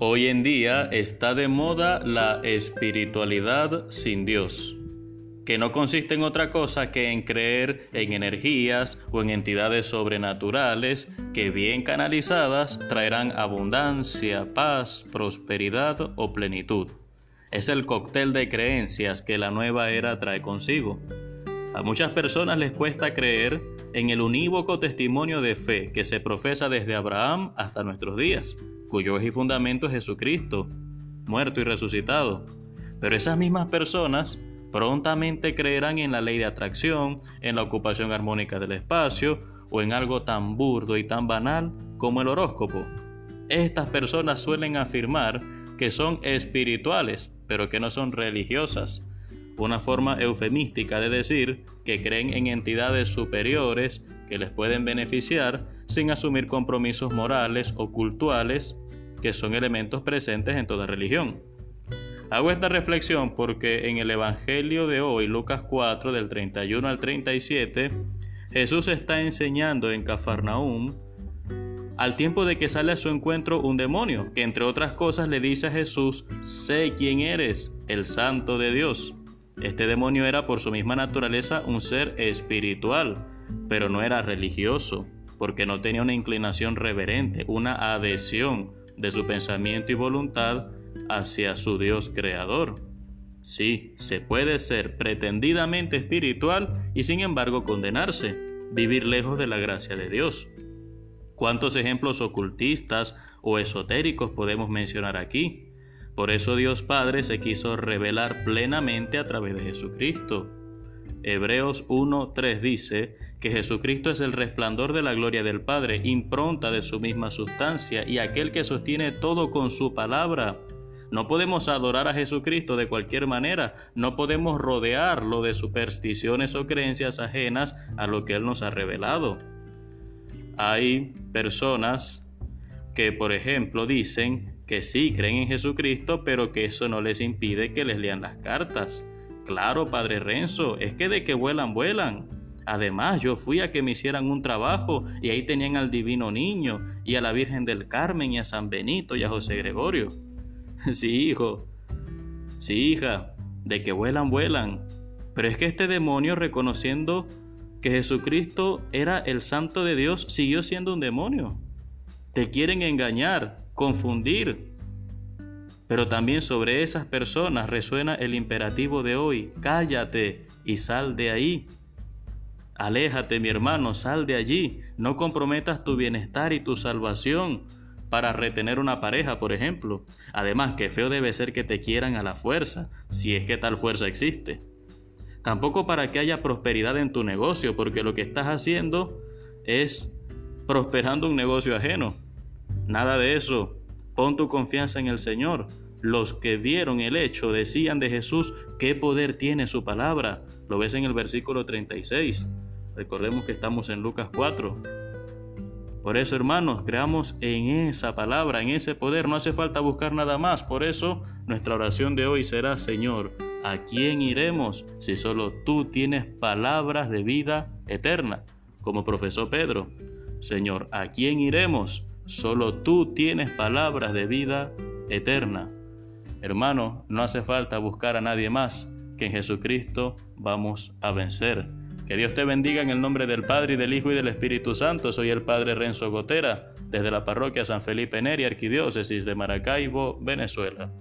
Hoy en día está de moda la espiritualidad sin Dios, que no consiste en otra cosa que en creer en energías o en entidades sobrenaturales que bien canalizadas traerán abundancia, paz, prosperidad o plenitud. Es el cóctel de creencias que la nueva era trae consigo. A muchas personas les cuesta creer en el unívoco testimonio de fe que se profesa desde Abraham hasta nuestros días cuyo eje y fundamento es Jesucristo, muerto y resucitado. Pero esas mismas personas prontamente creerán en la ley de atracción, en la ocupación armónica del espacio o en algo tan burdo y tan banal como el horóscopo. Estas personas suelen afirmar que son espirituales, pero que no son religiosas. Una forma eufemística de decir que creen en entidades superiores que les pueden beneficiar sin asumir compromisos morales o cultuales que son elementos presentes en toda religión. Hago esta reflexión porque en el Evangelio de hoy, Lucas 4, del 31 al 37, Jesús está enseñando en Cafarnaúm al tiempo de que sale a su encuentro un demonio, que entre otras cosas le dice a Jesús, sé quién eres, el santo de Dios. Este demonio era por su misma naturaleza un ser espiritual, pero no era religioso, porque no tenía una inclinación reverente, una adhesión de su pensamiento y voluntad hacia su Dios creador. Sí, se puede ser pretendidamente espiritual y sin embargo condenarse, vivir lejos de la gracia de Dios. ¿Cuántos ejemplos ocultistas o esotéricos podemos mencionar aquí? Por eso Dios Padre se quiso revelar plenamente a través de Jesucristo. Hebreos 1.3 dice que Jesucristo es el resplandor de la gloria del Padre, impronta de su misma sustancia y aquel que sostiene todo con su palabra. No podemos adorar a Jesucristo de cualquier manera, no podemos rodearlo de supersticiones o creencias ajenas a lo que Él nos ha revelado. Hay personas que, por ejemplo, dicen que sí creen en Jesucristo, pero que eso no les impide que les lean las cartas. Claro, Padre Renzo, es que de que vuelan, vuelan. Además, yo fui a que me hicieran un trabajo y ahí tenían al Divino Niño y a la Virgen del Carmen y a San Benito y a José Gregorio. Sí, hijo. Sí, hija, de que vuelan, vuelan. Pero es que este demonio, reconociendo que Jesucristo era el santo de Dios, siguió siendo un demonio. Te quieren engañar, confundir, pero también sobre esas personas resuena el imperativo de hoy, cállate y sal de ahí. Aléjate, mi hermano, sal de allí, no comprometas tu bienestar y tu salvación para retener una pareja, por ejemplo. Además, qué feo debe ser que te quieran a la fuerza, si es que tal fuerza existe. Tampoco para que haya prosperidad en tu negocio, porque lo que estás haciendo es prosperando un negocio ajeno. Nada de eso. Pon tu confianza en el Señor. Los que vieron el hecho decían de Jesús, ¿qué poder tiene su palabra? Lo ves en el versículo 36. Recordemos que estamos en Lucas 4. Por eso, hermanos, creamos en esa palabra, en ese poder. No hace falta buscar nada más. Por eso, nuestra oración de hoy será, Señor, ¿a quién iremos si solo tú tienes palabras de vida eterna? Como profesó Pedro. Señor, ¿a quién iremos? Solo tú tienes palabras de vida eterna. Hermano, no hace falta buscar a nadie más, que en Jesucristo vamos a vencer. Que Dios te bendiga en el nombre del Padre y del Hijo y del Espíritu Santo. Soy el Padre Renzo Gotera, desde la parroquia San Felipe Neri, Arquidiócesis de Maracaibo, Venezuela.